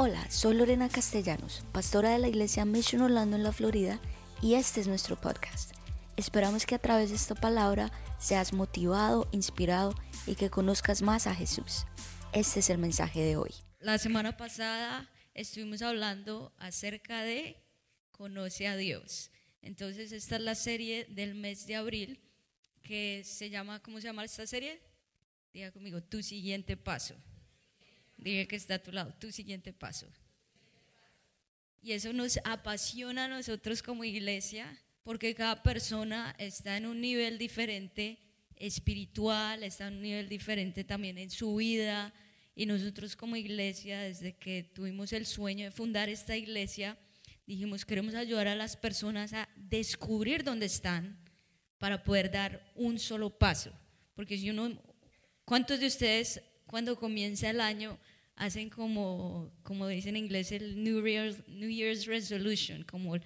Hola, soy Lorena Castellanos, pastora de la iglesia Mission Orlando en la Florida, y este es nuestro podcast. Esperamos que a través de esta palabra seas motivado, inspirado y que conozcas más a Jesús. Este es el mensaje de hoy. La semana pasada estuvimos hablando acerca de Conoce a Dios. Entonces esta es la serie del mes de abril que se llama, ¿cómo se llama esta serie? Diga conmigo, tu siguiente paso. Diga que está a tu lado, tu siguiente paso. Y eso nos apasiona a nosotros como iglesia, porque cada persona está en un nivel diferente espiritual, está en un nivel diferente también en su vida. Y nosotros como iglesia, desde que tuvimos el sueño de fundar esta iglesia, dijimos, queremos ayudar a las personas a descubrir dónde están para poder dar un solo paso. Porque si uno, ¿cuántos de ustedes cuando comienza el año hacen como, como dicen en inglés, el New Year's, New Year's Resolution, como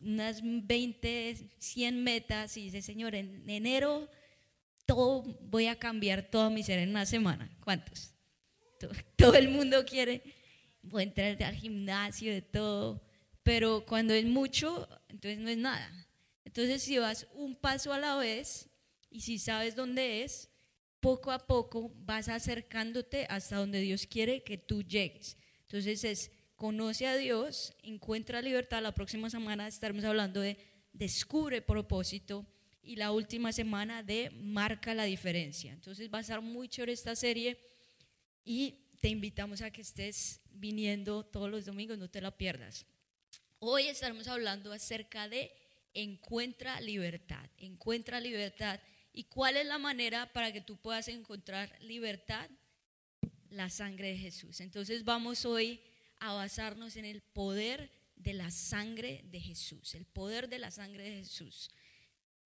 unas 20, 100 metas y dice, Señor, en enero todo voy a cambiar todo mi ser en una semana. ¿Cuántos? Todo, todo el mundo quiere, voy a entrar al gimnasio, de todo, pero cuando es mucho, entonces no es nada. Entonces si vas un paso a la vez y si sabes dónde es, poco a poco vas acercándote hasta donde Dios quiere que tú llegues. Entonces es, conoce a Dios, encuentra libertad. La próxima semana estaremos hablando de descubre propósito y la última semana de marca la diferencia. Entonces va a estar muy chévere esta serie y te invitamos a que estés viniendo todos los domingos, no te la pierdas. Hoy estaremos hablando acerca de encuentra libertad, encuentra libertad ¿Y cuál es la manera para que tú puedas encontrar libertad? La sangre de Jesús. Entonces vamos hoy a basarnos en el poder de la sangre de Jesús, el poder de la sangre de Jesús.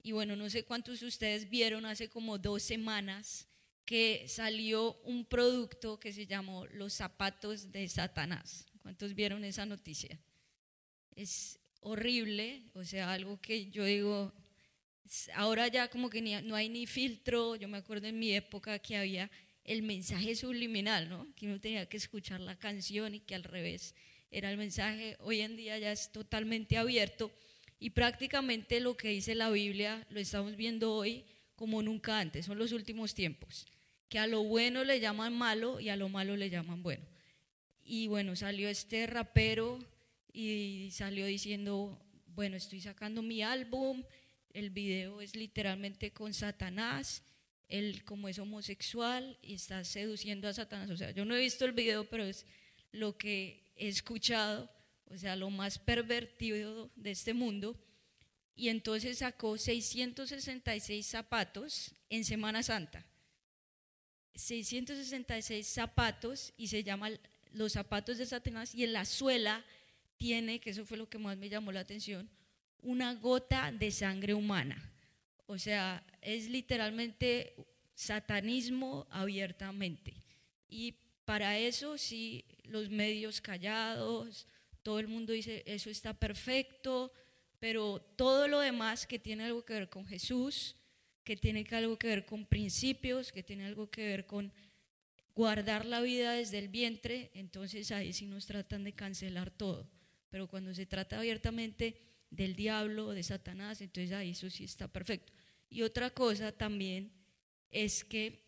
Y bueno, no sé cuántos de ustedes vieron hace como dos semanas que salió un producto que se llamó los zapatos de Satanás. ¿Cuántos vieron esa noticia? Es horrible, o sea, algo que yo digo, Ahora ya como que no hay ni filtro, yo me acuerdo en mi época que había el mensaje subliminal, ¿no? Que uno tenía que escuchar la canción y que al revés era el mensaje. Hoy en día ya es totalmente abierto y prácticamente lo que dice la Biblia lo estamos viendo hoy como nunca antes, son los últimos tiempos, que a lo bueno le llaman malo y a lo malo le llaman bueno. Y bueno, salió este rapero y salió diciendo, bueno, estoy sacando mi álbum el video es literalmente con Satanás, él como es homosexual y está seduciendo a Satanás. O sea, yo no he visto el video, pero es lo que he escuchado, o sea, lo más pervertido de este mundo. Y entonces sacó 666 zapatos en Semana Santa. 666 zapatos y se llama los zapatos de Satanás y en la suela tiene, que eso fue lo que más me llamó la atención, una gota de sangre humana. O sea, es literalmente satanismo abiertamente. Y para eso sí, los medios callados, todo el mundo dice, eso está perfecto, pero todo lo demás que tiene algo que ver con Jesús, que tiene algo que ver con principios, que tiene algo que ver con guardar la vida desde el vientre, entonces ahí sí nos tratan de cancelar todo. Pero cuando se trata abiertamente del diablo, de Satanás, entonces ahí eso sí está perfecto. Y otra cosa también es que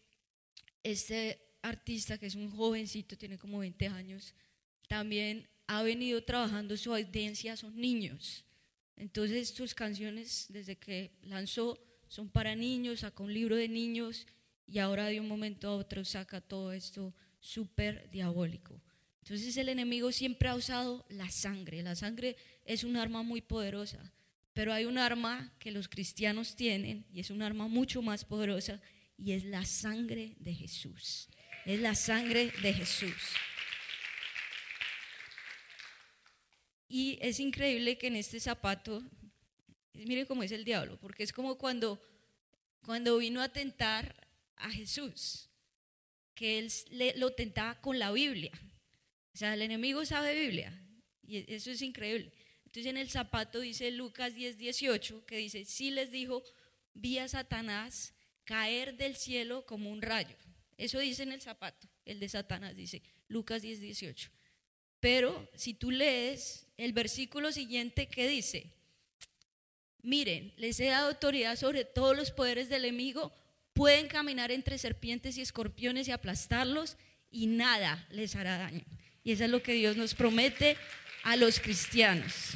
este artista, que es un jovencito, tiene como 20 años, también ha venido trabajando su audiencia, son niños. Entonces sus canciones desde que lanzó son para niños, sacó un libro de niños y ahora de un momento a otro saca todo esto súper diabólico. Entonces el enemigo siempre ha usado la sangre. La sangre es un arma muy poderosa, pero hay un arma que los cristianos tienen y es un arma mucho más poderosa y es la sangre de Jesús. Es la sangre de Jesús. Y es increíble que en este zapato, mire cómo es el diablo, porque es como cuando, cuando vino a tentar a Jesús, que él lo tentaba con la Biblia. O sea, el enemigo sabe Biblia y eso es increíble. Entonces en el zapato dice Lucas 10, 18, que dice, sí les dijo, vi a Satanás caer del cielo como un rayo. Eso dice en el zapato, el de Satanás, dice Lucas 10, 18. Pero si tú lees el versículo siguiente que dice, miren, les he dado autoridad sobre todos los poderes del enemigo, pueden caminar entre serpientes y escorpiones y aplastarlos y nada les hará daño. Y eso es lo que Dios nos promete a los cristianos.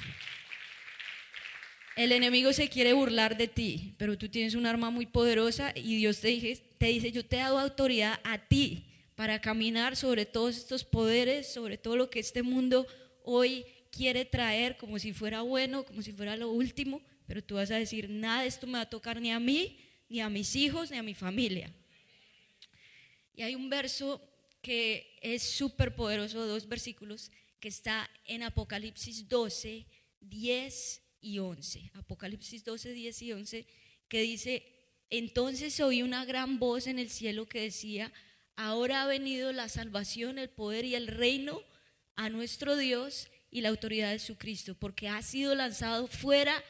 El enemigo se quiere burlar de ti, pero tú tienes un arma muy poderosa y Dios te, dice, te dice, yo te he dado autoridad a ti para caminar sobre todos estos poderes, sobre todo lo que este mundo hoy quiere traer como si fuera bueno, como si fuera lo último, pero tú vas a decir, nada de esto me va a tocar ni a mí, ni a mis hijos, ni a mi familia. Y hay un verso que es súper poderoso, dos versículos, que está en Apocalipsis 12, 10 y 11. Apocalipsis 12, 10 y 11, que dice, entonces oí una gran voz en el cielo que decía, ahora ha venido la salvación, el poder y el reino a nuestro Dios y la autoridad de su Cristo, porque ha sido lanzado fuera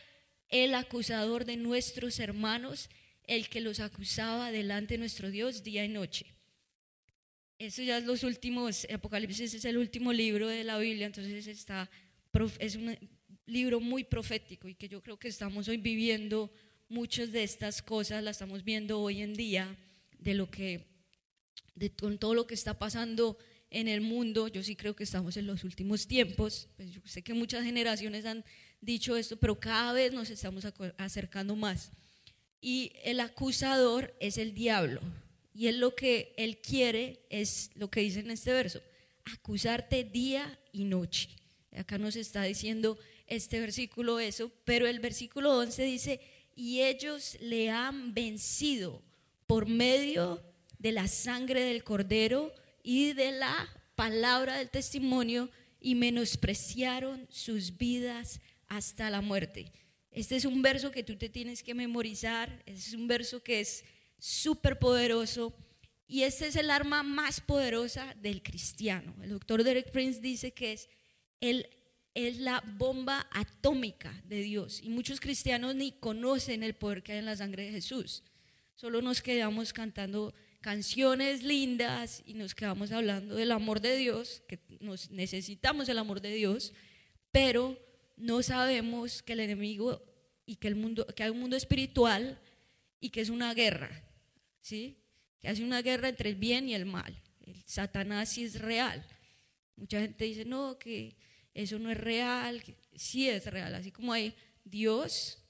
el acusador de nuestros hermanos, el que los acusaba delante de nuestro Dios día y noche. Eso ya es los últimos, Apocalipsis es el último libro de la Biblia, entonces está, es un libro muy profético y que yo creo que estamos hoy viviendo muchas de estas cosas, las estamos viendo hoy en día, de lo que, de, con todo lo que está pasando en el mundo, yo sí creo que estamos en los últimos tiempos, pues yo sé que muchas generaciones han dicho esto, pero cada vez nos estamos acercando más. Y el acusador es el diablo, y él lo que él quiere es lo que dice en este verso, acusarte día y noche. Acá nos está diciendo este versículo eso, pero el versículo 11 dice, y ellos le han vencido por medio de la sangre del cordero y de la palabra del testimonio y menospreciaron sus vidas hasta la muerte. Este es un verso que tú te tienes que memorizar, es un verso que es súper poderoso. Y este es el arma más poderosa del cristiano. El doctor Derek Prince dice que es, el, es la bomba atómica de Dios. Y muchos cristianos ni conocen el poder que hay en la sangre de Jesús. Solo nos quedamos cantando canciones lindas y nos quedamos hablando del amor de Dios, que nos necesitamos el amor de Dios, pero no sabemos que el enemigo y que el mundo que hay un mundo espiritual y que es una guerra ¿sí? Que hace una guerra entre el bien y el mal. El Satanás sí es real. Mucha gente dice, no, que eso no es real. Sí es real. Así como hay Dios,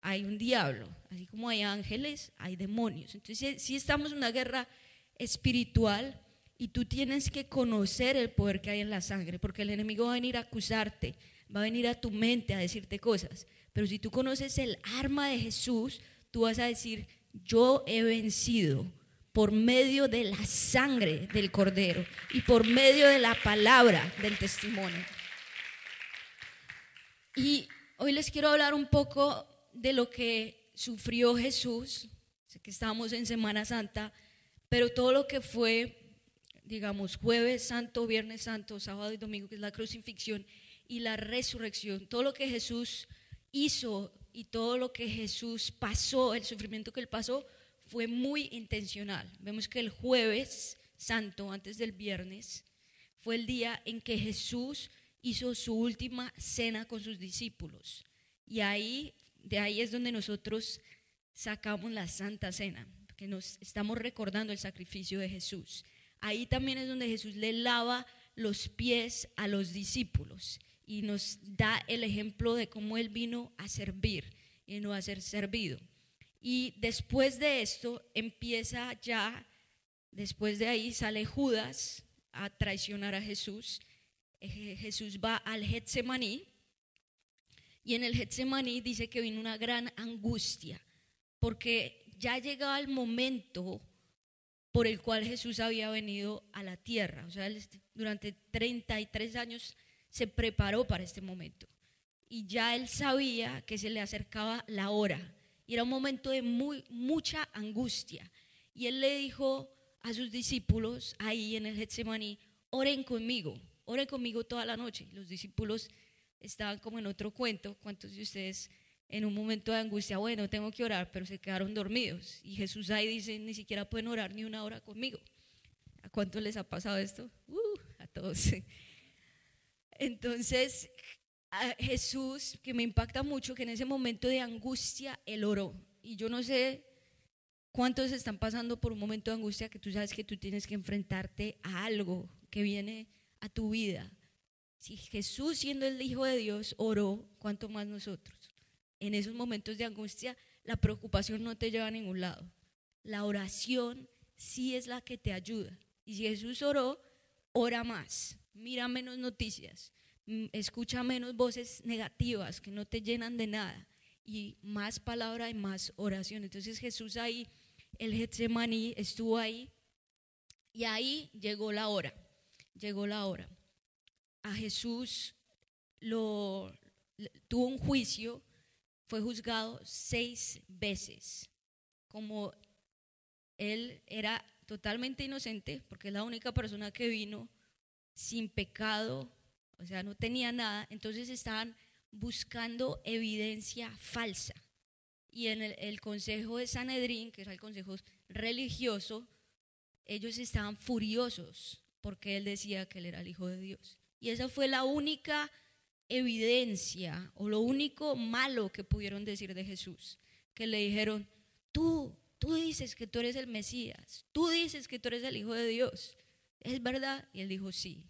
hay un diablo. Así como hay ángeles, hay demonios. Entonces, sí estamos en una guerra espiritual y tú tienes que conocer el poder que hay en la sangre, porque el enemigo va a venir a acusarte, va a venir a tu mente a decirte cosas. Pero si tú conoces el arma de Jesús, tú vas a decir, yo he vencido por medio de la sangre del cordero y por medio de la palabra del testimonio. Y hoy les quiero hablar un poco de lo que sufrió Jesús. Sé que estamos en Semana Santa, pero todo lo que fue, digamos, jueves santo, viernes santo, sábado y domingo, que es la crucifixión y la resurrección, todo lo que Jesús hizo y todo lo que Jesús pasó, el sufrimiento que él pasó, fue muy intencional. Vemos que el jueves santo, antes del viernes, fue el día en que Jesús hizo su última cena con sus discípulos. Y ahí, de ahí es donde nosotros sacamos la Santa Cena, que nos estamos recordando el sacrificio de Jesús. Ahí también es donde Jesús le lava los pies a los discípulos y nos da el ejemplo de cómo Él vino a servir y no a ser servido. Y después de esto empieza ya, después de ahí sale Judas a traicionar a Jesús. Eh, Jesús va al Getsemaní y en el Getsemaní dice que vino una gran angustia porque ya llegaba el momento por el cual Jesús había venido a la tierra. O sea, durante 33 años se preparó para este momento. Y ya él sabía que se le acercaba la hora. Y era un momento de muy, mucha angustia. Y él le dijo a sus discípulos ahí en el Getsemaní, oren conmigo, oren conmigo toda la noche. Los discípulos estaban como en otro cuento. ¿Cuántos de ustedes en un momento de angustia, bueno, tengo que orar, pero se quedaron dormidos? Y Jesús ahí dice, ni siquiera pueden orar ni una hora conmigo. ¿A cuántos les ha pasado esto? Uh, a todos. Entonces, Jesús, que me impacta mucho, que en ese momento de angustia, Él oró. Y yo no sé cuántos están pasando por un momento de angustia que tú sabes que tú tienes que enfrentarte a algo que viene a tu vida. Si Jesús, siendo el Hijo de Dios, oró, ¿cuánto más nosotros? En esos momentos de angustia, la preocupación no te lleva a ningún lado. La oración sí es la que te ayuda. Y si Jesús oró, ora más, mira menos noticias, mm, escucha menos voces negativas que no te llenan de nada y más palabra y más oración. Entonces Jesús ahí, el Getsemaní estuvo ahí y ahí llegó la hora, llegó la hora. A Jesús lo tuvo un juicio, fue juzgado seis veces, como él era totalmente inocente, porque es la única persona que vino sin pecado, o sea, no tenía nada, entonces estaban buscando evidencia falsa. Y en el, consejo de Sanedrín, que era el consejo religioso, ellos estaban furiosos porque él decía que él era el Hijo de Dios. Y esa fue la única evidencia o lo único malo que pudieron decir de Jesús, que le dijeron, tú tú dices que tú eres el Mesías, tú dices que tú eres el Hijo de Dios. ¿Es verdad? Y él dijo, sí.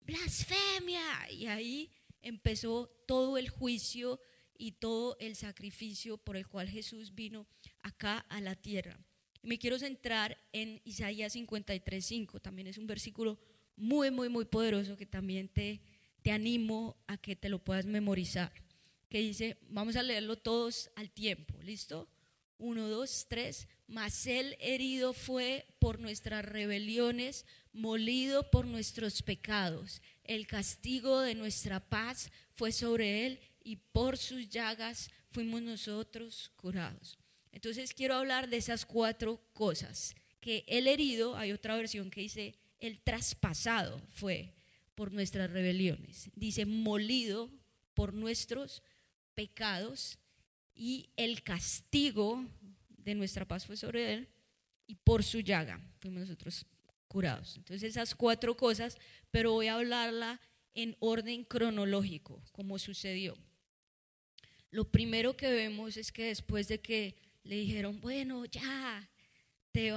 Blasfemia. Y ahí empezó todo el juicio y todo el sacrificio por el cual Jesús vino acá a la tierra. me quiero centrar en Isaías 53.5, también es un versículo muy, muy, muy poderoso que también te, te animo a que te lo puedas memorizar, que dice, vamos a leerlo todos al tiempo, ¿listo? Uno, dos, tres. Mas él herido fue por nuestras rebeliones, molido por nuestros pecados. El castigo de nuestra paz fue sobre él y por sus llagas fuimos nosotros curados. Entonces quiero hablar de esas cuatro cosas. Que el herido, hay otra versión que dice, el traspasado fue por nuestras rebeliones. Dice, molido por nuestros pecados y el castigo de nuestra paz fue sobre él y por su llaga fuimos nosotros curados. Entonces esas cuatro cosas, pero voy a hablarla en orden cronológico, como sucedió. Lo primero que vemos es que después de que le dijeron, bueno, ya, te,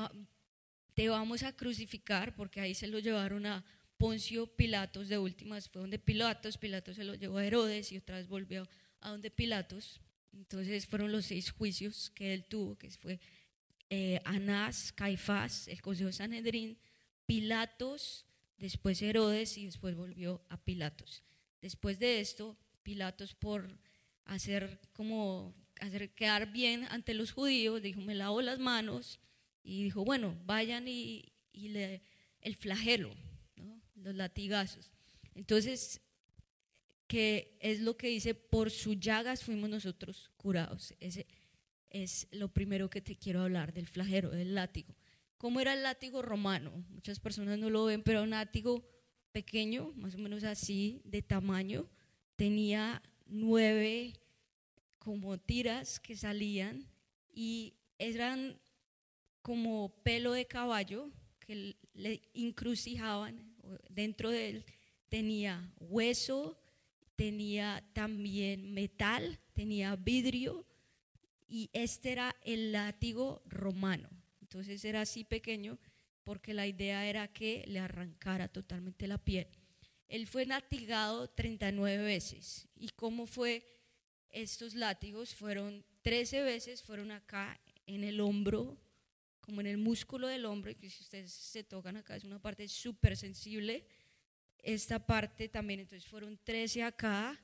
te vamos a crucificar, porque ahí se lo llevaron a Poncio Pilatos de últimas, fue donde Pilatos, Pilatos se lo llevó a Herodes y otra vez volvió a donde Pilatos, entonces fueron los seis juicios que él tuvo, que fue eh, Anás, Caifás, el Consejo Sanedrín, Pilatos, después Herodes y después volvió a Pilatos. Después de esto, Pilatos por hacer como hacer quedar bien ante los judíos, dijo, me lavo las manos y dijo, bueno, vayan y, le, el flagelo, los latigazos. Entonces que es lo que dice, por sus llagas fuimos nosotros curados. Ese es lo primero que te quiero hablar del flagero, del látigo. ¿Cómo era el látigo romano? Muchas personas no lo ven, pero un látigo pequeño, más o menos así, de tamaño, tenía nueve como tiras que salían y eran como pelo de caballo que le incrucijaban dentro de él tenía hueso, tenía también metal, tenía vidrio y este era el látigo romano. Entonces era así pequeño porque la idea era que le arrancara totalmente la piel. Él fue latigado 39 veces. ¿Y cómo fue estos látigos? Fueron 13 veces, fueron acá en el hombro, como en el músculo del hombro, que si ustedes se tocan acá es una parte súper sensible esta parte también, entonces fueron 13 acá,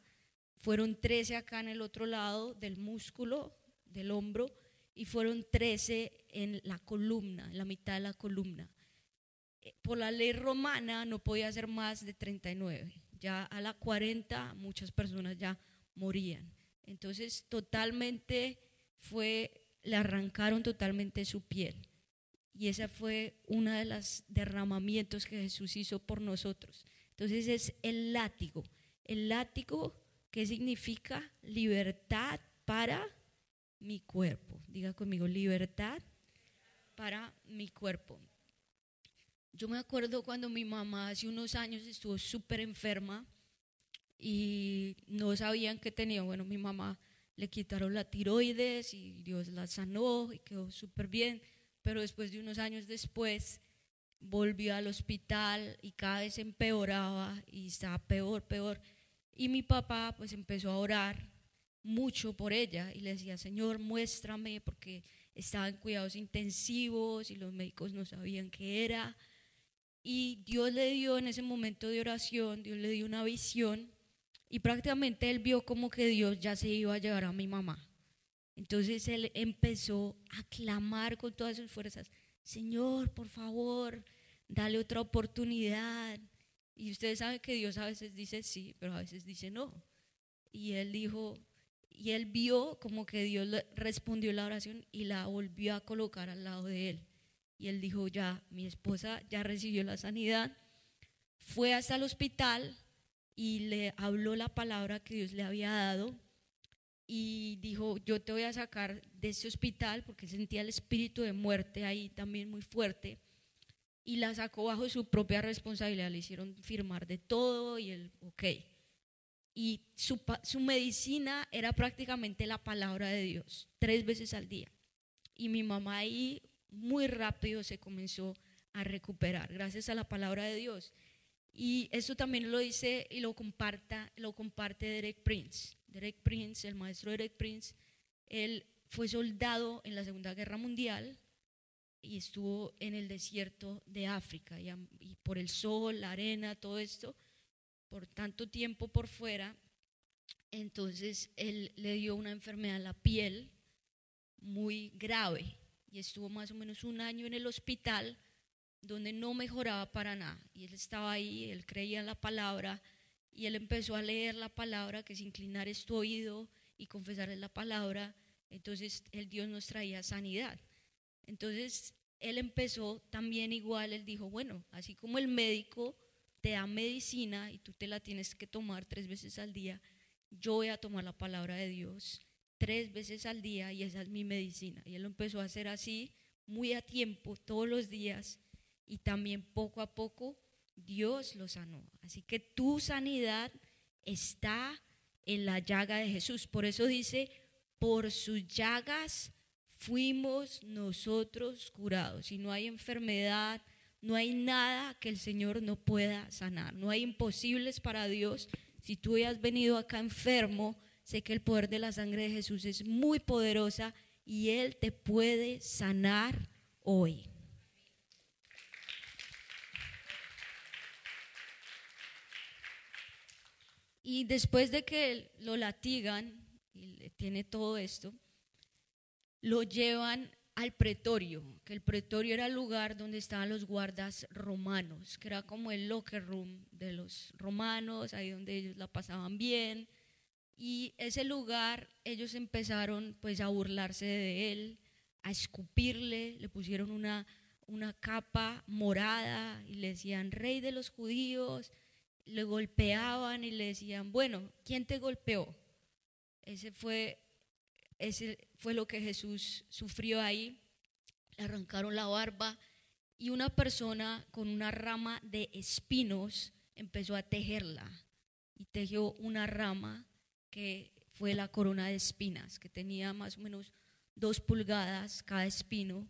fueron 13 acá en el otro lado del músculo, del hombro, y fueron 13 en la columna, en la mitad de la columna. Eh, por la ley romana no podía ser más de 39, ya a la 40 muchas personas ya morían. Entonces totalmente fue, le arrancaron totalmente su piel. Y ese fue uno de los derramamientos que Jesús hizo por nosotros. Entonces es el látigo. El látigo, ¿qué significa? Libertad para mi cuerpo. Diga conmigo, libertad para mi cuerpo. Yo me acuerdo cuando mi mamá hace unos años estuvo súper enferma y no sabían qué tenía. Bueno, mi mamá le quitaron la tiroides y Dios la sanó y quedó súper bien, pero después de unos años después volvió al hospital y cada vez empeoraba y estaba peor, peor. Y mi papá pues empezó a orar mucho por ella y le decía, Señor, muéstrame, porque estaba en cuidados intensivos y los médicos no sabían qué era. Y Dios le dio en ese momento de oración, Dios le dio una visión y prácticamente él vio como que Dios ya se iba a llevar a mi mamá. Entonces él empezó a clamar con todas sus fuerzas, Señor, por favor, dale otra oportunidad. Y ustedes saben que Dios a veces dice sí, pero a veces dice no. Y él dijo, y él vio como que Dios respondió la oración y la volvió a colocar al lado de él. Y él dijo, ya, mi esposa ya recibió la sanidad. Fue hasta el hospital y le habló la palabra que Dios le había dado. Y dijo, yo te voy a sacar de ese hospital porque sentía el espíritu de muerte ahí también muy fuerte. Y la sacó bajo su propia responsabilidad. Le hicieron firmar de todo y él, ok y su, su, medicina era prácticamente la palabra de Dios, tres veces al día. Y mi mamá ahí muy rápido se comenzó a recuperar, gracias a la palabra de Dios. Y eso también lo dice y lo, comparta, lo comparte Derek Prince. Derek Prince, el maestro Derek Prince, él fue soldado en la Segunda Guerra Mundial y estuvo en el desierto de África y, y por el sol, la arena, todo esto por tanto tiempo por fuera, entonces él le dio una enfermedad en la piel muy grave y estuvo más o menos un año en el hospital donde no mejoraba para nada. Y él estaba ahí, él creía en la palabra y él empezó a leer la palabra, que es inclinar tu oído y confesar la palabra. Entonces el Dios nos traía sanidad. Entonces él empezó también igual, él dijo, bueno, así como el médico te da medicina y tú te la tienes que tomar tres veces al día, yo voy a tomar la palabra de Dios tres veces al día y esa es mi medicina. Y él lo empezó a hacer así, muy a tiempo, todos los días y también poco a poco Dios lo sanó. Así que tu sanidad está en la llaga de Jesús. Por eso dice, por sus llagas fuimos nosotros curados. Y no hay enfermedad, no hay nada que el Señor no pueda sanar. No hay imposibles para Dios. Si tú has venido acá enfermo, sé que el poder de la sangre de Jesús es muy poderosa y Él te puede sanar hoy. Y después de que lo latigan y tiene todo esto, lo llevan al pretorio, que el pretorio era el lugar donde estaban los guardas romanos, que era como el locker room de los romanos, ahí donde ellos la pasaban bien. Y ese lugar ellos empezaron pues a burlarse de él, a escupirle, le pusieron una, una capa morada y le decían, rey de los judíos, le golpeaban y le decían, bueno, ¿quién te golpeó? Ese fue ese fue lo que Jesús sufrió ahí. Le arrancaron la barba y una persona con una rama de espinos empezó a tejerla y tejió una rama que fue la corona de espinas, que tenía más o menos dos pulgadas cada espino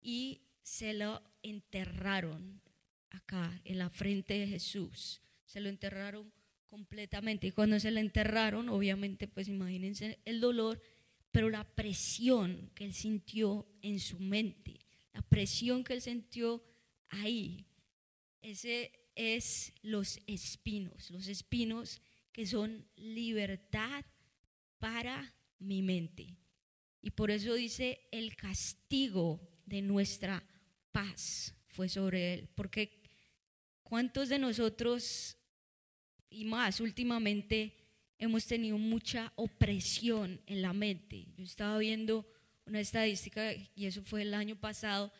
y se lo enterraron acá en la frente de Jesús. Se lo enterraron completamente y cuando se lo enterraron, obviamente, pues imagínense el dolor pero la presión que él sintió en su mente, la presión que él sintió ahí, ese es los espinos, los espinos que son libertad para mi mente. Y por eso dice, el castigo de nuestra paz fue sobre él, porque ¿cuántos de nosotros y más últimamente hemos tenido mucha opresión en la mente. Yo estaba viendo una estadística, y eso fue el año pasado,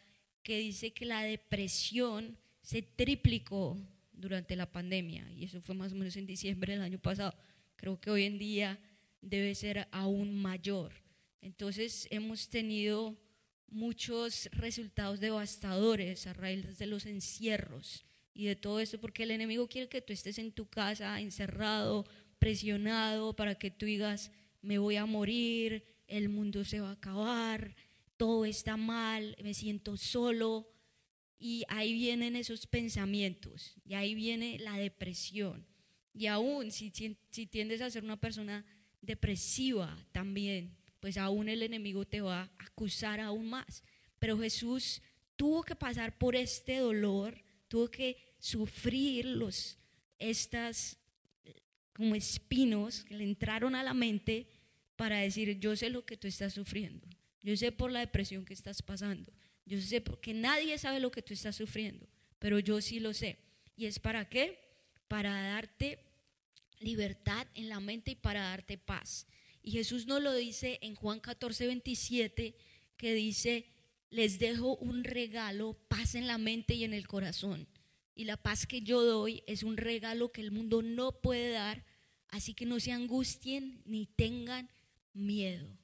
que dice que la depresión se triplicó durante la pandemia, y eso fue más o menos en diciembre del año pasado. Creo que hoy en día debe ser aún mayor. Entonces hemos tenido muchos resultados devastadores a raíz de los encierros y de todo esto, porque el enemigo quiere que tú estés en tu casa encerrado, presionado, para que tú digas, me voy a morir, el mundo se va a acabar, todo está mal, me siento solo. Y ahí vienen esos pensamientos, y ahí viene la depresión. Y aún si, si tiendes a ser una persona depresiva también, pues aún el enemigo te va a acusar aún más. Pero Jesús tuvo que pasar por este dolor, tuvo que sufrir los, estas como espinos que le entraron a la mente para decir, yo sé lo que tú estás sufriendo, yo sé por la depresión que estás pasando, yo sé porque nadie sabe lo que tú estás sufriendo, pero yo sí lo sé. ¿Y es para qué? Para darte libertad en la mente y para darte paz. Y Jesús nos lo dice en Juan 14, 27, que dice, les dejo un regalo, paz en la mente y en el corazón. Y la paz que yo doy es un regalo que el mundo no puede dar, así que no se angustien ni tengan miedo.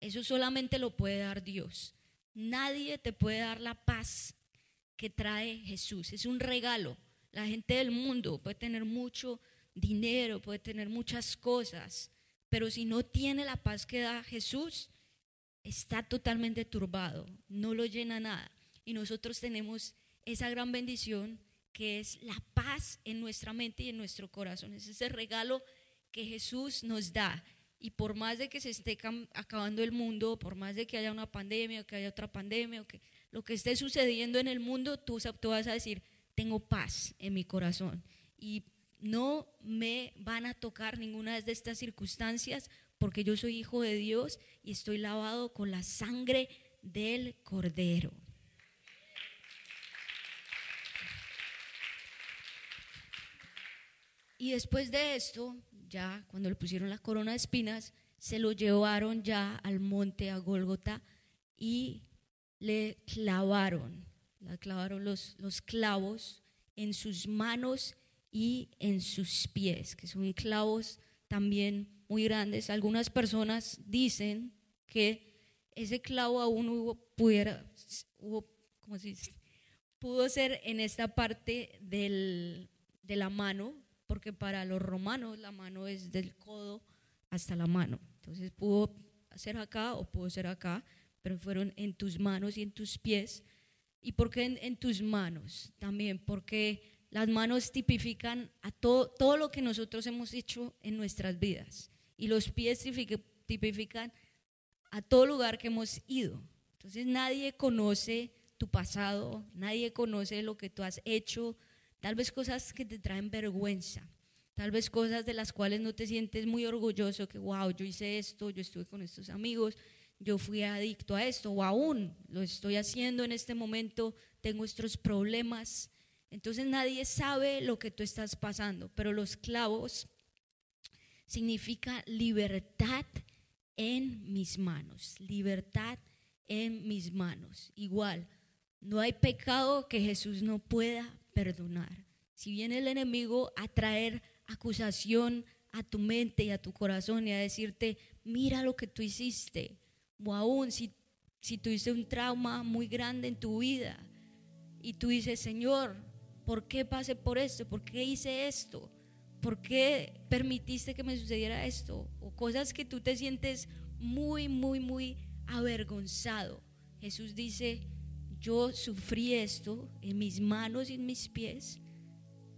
Eso solamente lo puede dar Dios. Nadie te puede dar la paz que trae Jesús. Es un regalo. La gente del mundo puede tener mucho dinero, puede tener muchas cosas, pero si no tiene la paz que da Jesús, está totalmente turbado, no lo llena nada. Y nosotros tenemos esa gran bendición que es la paz en nuestra mente y en nuestro corazón. Es ese regalo que Jesús nos da. Y por más de que se esté acabando el mundo, por más de que haya una pandemia, o que haya otra pandemia, o que lo que esté sucediendo en el mundo, tú, tú vas a decir, tengo paz en mi corazón. Y no me van a tocar ninguna de estas circunstancias porque yo soy hijo de Dios y estoy lavado con la sangre del cordero. Y después de esto, ya cuando le pusieron la corona de espinas, se lo llevaron ya al monte a Gólgota y le clavaron, le clavaron los, los clavos en sus manos y en sus pies, que son clavos también muy grandes. Algunas personas dicen que ese clavo aún hubo, pudiera, hubo, ¿cómo se dice? pudo ser en esta parte del, de la mano, porque para los romanos la mano es del codo hasta la mano. Entonces pudo ser acá o pudo ser acá, pero fueron en tus manos y en tus pies. ¿Y por qué en, en tus manos? También porque las manos tipifican a todo, todo lo que nosotros hemos hecho en nuestras vidas. Y los pies tipifican a todo lugar que hemos ido. Entonces nadie conoce tu pasado, nadie conoce lo que tú has hecho, tal vez cosas que te traen vergüenza, tal vez cosas de las cuales no te sientes muy orgulloso, que wow, yo hice esto, yo estuve con estos amigos, yo fui adicto a esto, o aún lo estoy haciendo en este momento, tengo estos problemas. Entonces nadie sabe lo que tú estás pasando, pero los clavos significa libertad en mis manos, libertad en mis manos. Igual, no hay pecado que Jesús no pueda perdonar. Si viene el enemigo a traer acusación a tu mente y a tu corazón y a decirte, mira lo que tú hiciste, o aún si, si tuviste un trauma muy grande en tu vida y tú dices, Señor, ¿Por qué pasé por esto? ¿Por qué hice esto? ¿Por qué permitiste que me sucediera esto? O cosas que tú te sientes muy, muy, muy avergonzado. Jesús dice, yo sufrí esto en mis manos y en mis pies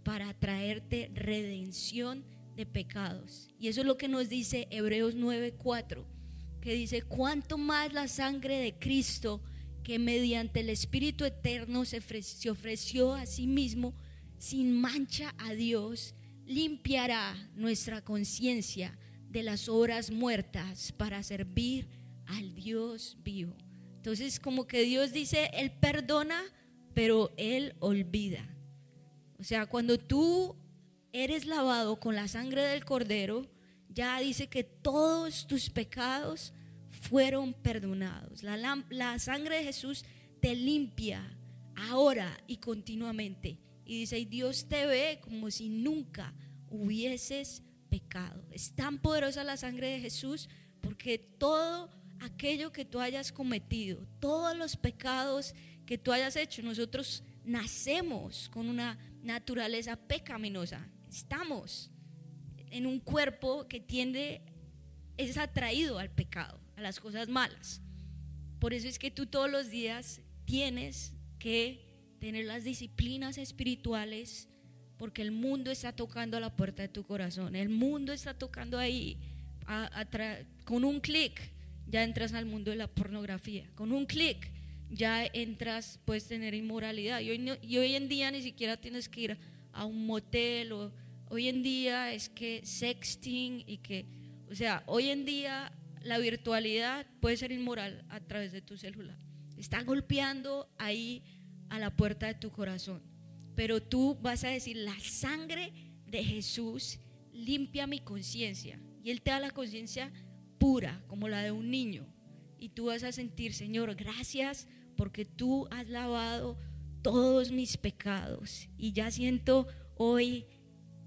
para traerte redención de pecados. Y eso es lo que nos dice Hebreos 9:4, que dice, ¿cuánto más la sangre de Cristo? que mediante el Espíritu Eterno se ofreció, a sí mismo sin mancha a Dios, limpiará nuestra conciencia de las obras muertas para servir al Dios vivo. Entonces, como que Dios dice, Él perdona, pero Él olvida. O sea, cuando tú eres lavado con la sangre del cordero, ya dice que todos tus pecados fueron perdonados. La, sangre de Jesús te limpia ahora y continuamente. Y dice, y Dios te ve como si nunca hubieses pecado. Es tan poderosa la sangre de Jesús porque todo aquello que tú hayas cometido, todos los pecados que tú hayas hecho, nosotros nacemos con una naturaleza pecaminosa. Estamos en un cuerpo que tiende, es atraído al pecado, a las cosas malas. Por eso es que tú todos los días tienes que tener las disciplinas espirituales porque el mundo está tocando a la puerta de tu corazón. El mundo está tocando ahí. con un clic ya entras al mundo de la pornografía. Con un clic ya entras, puedes tener inmoralidad. Y hoy, y hoy en día ni siquiera tienes que ir a un motel. O, hoy en día es que sexting y que, o sea, hoy en día la virtualidad puede ser inmoral a través de tu celular. Está golpeando ahí a la puerta de tu corazón. Pero tú vas a decir, la sangre de Jesús limpia mi conciencia. Y Él te da la conciencia pura, como la de un niño. Y tú vas a sentir, Señor, gracias porque tú has lavado todos mis pecados. Y ya siento hoy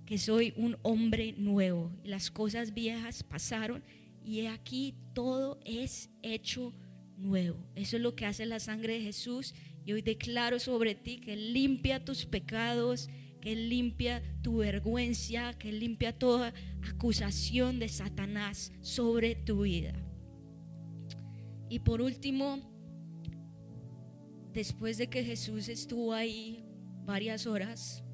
que soy un hombre nuevo. Las cosas viejas pasaron y aquí todo es hecho nuevo. Eso es lo que hace la sangre de Jesús. Y hoy declaro sobre ti que limpia tus pecados, que limpia tu vergüenza, que limpia toda acusación de Satanás sobre tu vida. Y por último, después de que Jesús estuvo ahí varias horas,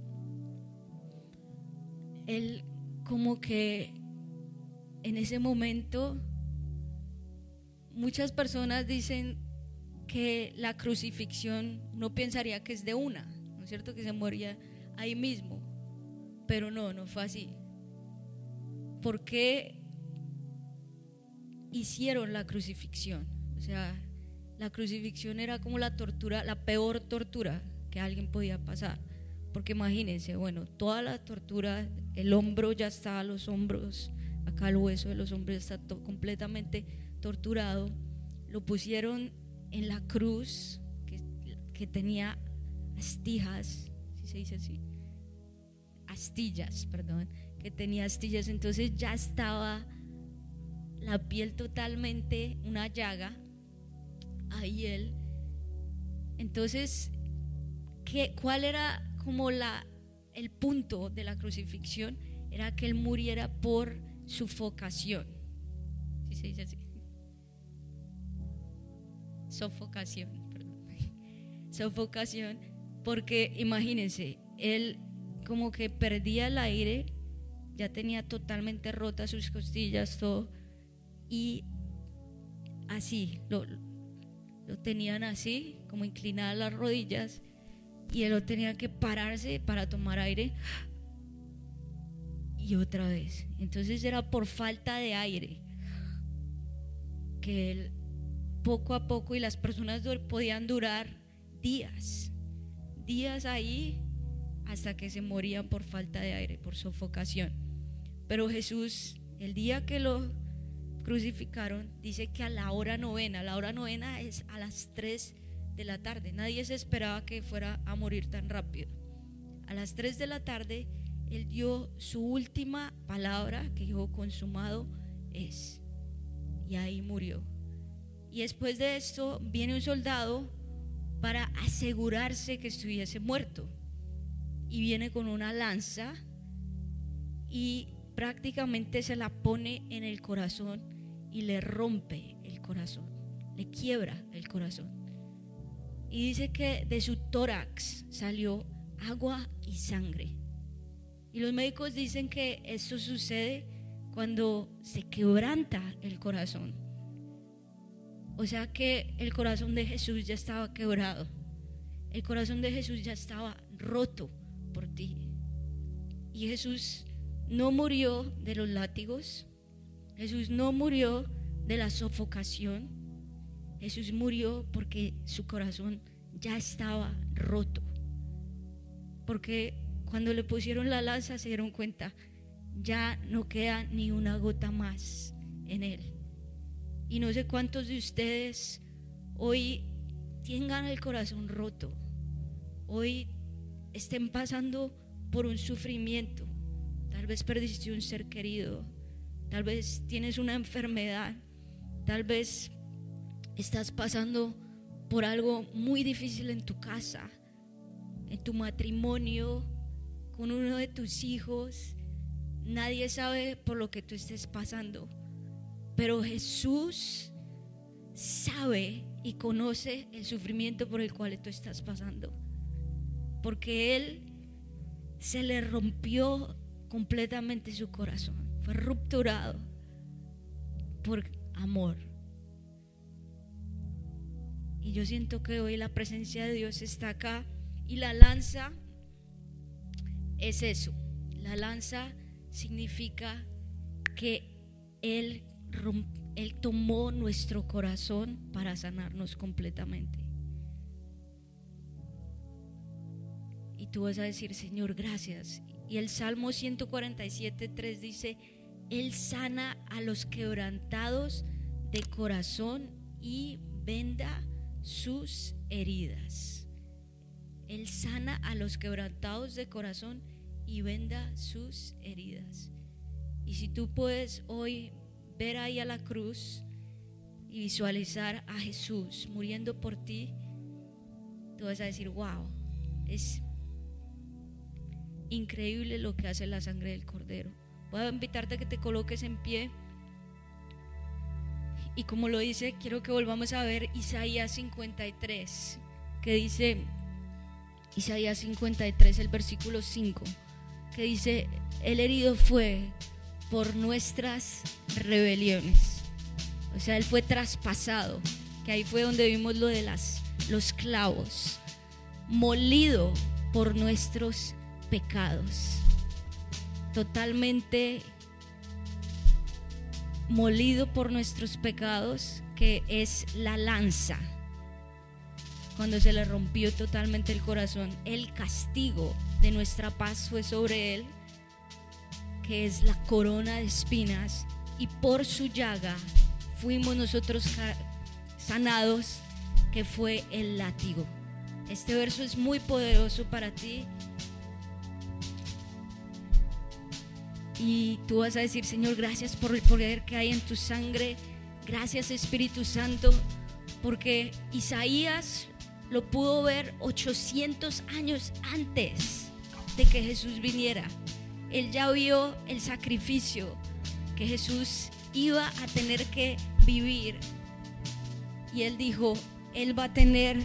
él como que en ese momento muchas personas dicen que la crucifixión no pensaría que es de una, ¿no es cierto? Que se moría ahí mismo, pero no, no fue así. ¿Por qué hicieron la crucifixión? O sea, la crucifixión era como la tortura, la peor tortura que alguien podía pasar. Porque imagínense, bueno, toda la tortura, el hombro ya está los hombros, acá el hueso de los hombros está completamente torturado. Lo pusieron en la cruz que, que tenía astijas, se dice así, astillas, perdón, que tenía astillas, entonces ya estaba la piel totalmente una llaga, ahí él. Entonces, ¿qué, ¿cuál era como la, el punto de la crucifixión? Era que él muriera por sufocación. Si se dice así? Sofocación, perdón. Sofocación, porque imagínense, él como que perdía el aire, ya tenía totalmente rotas sus costillas, todo, y así, lo, lo tenían así, como inclinadas las rodillas, y él lo tenía que pararse para tomar aire y otra vez. Entonces era por falta de aire que él poco a poco y las personas podían durar días, días ahí hasta que se morían por falta de aire, por sofocación. Pero Jesús, el día que lo crucificaron, dice que a la hora novena, la hora novena es a las 3 de la tarde. Nadie se esperaba que fuera a morir tan rápido. A las 3 de la tarde, Él dio su última palabra que dijo, consumado es. Y ahí murió. Y después de esto viene un soldado para asegurarse que estuviese muerto y viene con una lanza y prácticamente se la pone en el corazón y le rompe el corazón, le quiebra el corazón. Y dice que de su tórax salió agua y sangre. Y los médicos dicen que esto sucede cuando se quebranta el corazón. O sea que el corazón de Jesús ya estaba quebrado. El corazón de Jesús ya estaba roto por ti. Y Jesús no murió de los látigos. Jesús no murió de la sofocación. Jesús murió porque su corazón ya estaba roto. Porque cuando le pusieron la lanza se dieron cuenta, ya no queda ni una gota más en él. Y no sé cuántos de ustedes hoy tengan el corazón roto. Hoy estén pasando por un sufrimiento. Tal vez perdiste un ser querido, tal vez tienes una enfermedad, tal vez estás pasando por algo muy difícil en tu casa, en tu matrimonio, con uno de tus hijos, nadie sabe por lo que tú estés pasando, pero Jesús sabe y conoce el sufrimiento por el cual tú estás pasando. Porque Él se le rompió completamente su corazón. Fue rupturado por amor. Y yo siento que hoy la presencia de Dios está acá y la lanza es eso. La lanza significa que Él, Él tomó nuestro corazón para sanarnos completamente. Y tú vas a decir, Señor, gracias. Y el Salmo 147, 3 dice, Él sana a los quebrantados de corazón y venda sus heridas. Él sana a los quebrantados de corazón y venda sus heridas. Y si tú puedes hoy ver ahí a la cruz y visualizar a Jesús muriendo por ti, tú vas a decir, wow, es increíble lo que hace la sangre del cordero. Voy a invitarte a que te coloques en pie. Y como lo dice, quiero que volvamos a ver Isaías 53, que dice, Isaías 53, el versículo 5, que dice, el herido fue por nuestras rebeliones. O sea, él fue traspasado, que ahí fue donde vimos lo de las, los clavos, molido por nuestros pecados, totalmente molido por nuestros pecados, que es la lanza. Cuando se le rompió totalmente el corazón, el castigo de nuestra paz fue sobre él, que es la corona de espinas, y por su llaga fuimos nosotros sanados, que fue el látigo. Este verso es muy poderoso para ti Y tú vas a decir, Señor, gracias por el poder que hay en tu sangre. Gracias Espíritu Santo, porque Isaías lo pudo ver 800 años antes de que Jesús viniera. Él ya vio el sacrificio que Jesús iba a tener que vivir. Y él dijo, él va a tener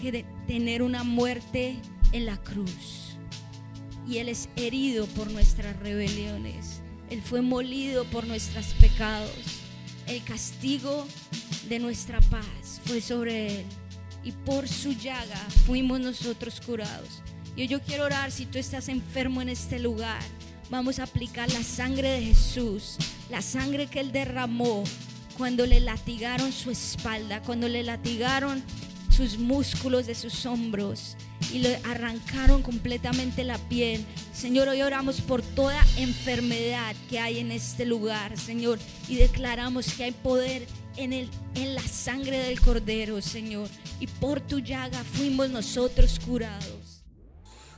que tener una muerte en la cruz y Él es herido por nuestras rebeliones. Él fue molido por nuestros pecados. El castigo de nuestra paz fue sobre Él y por su llaga fuimos nosotros curados. Y yo quiero orar si tú estás enfermo en este lugar. Vamos a aplicar la sangre de Jesús, la sangre que Él derramó cuando le latigaron su espalda, cuando le latigaron sus músculos de sus hombros y le arrancaron completamente la piel. Señor, hoy oramos por toda enfermedad que hay en este lugar, Señor, y declaramos que hay poder en, el, en la sangre del Cordero, Señor, y por tu llaga fuimos nosotros curados.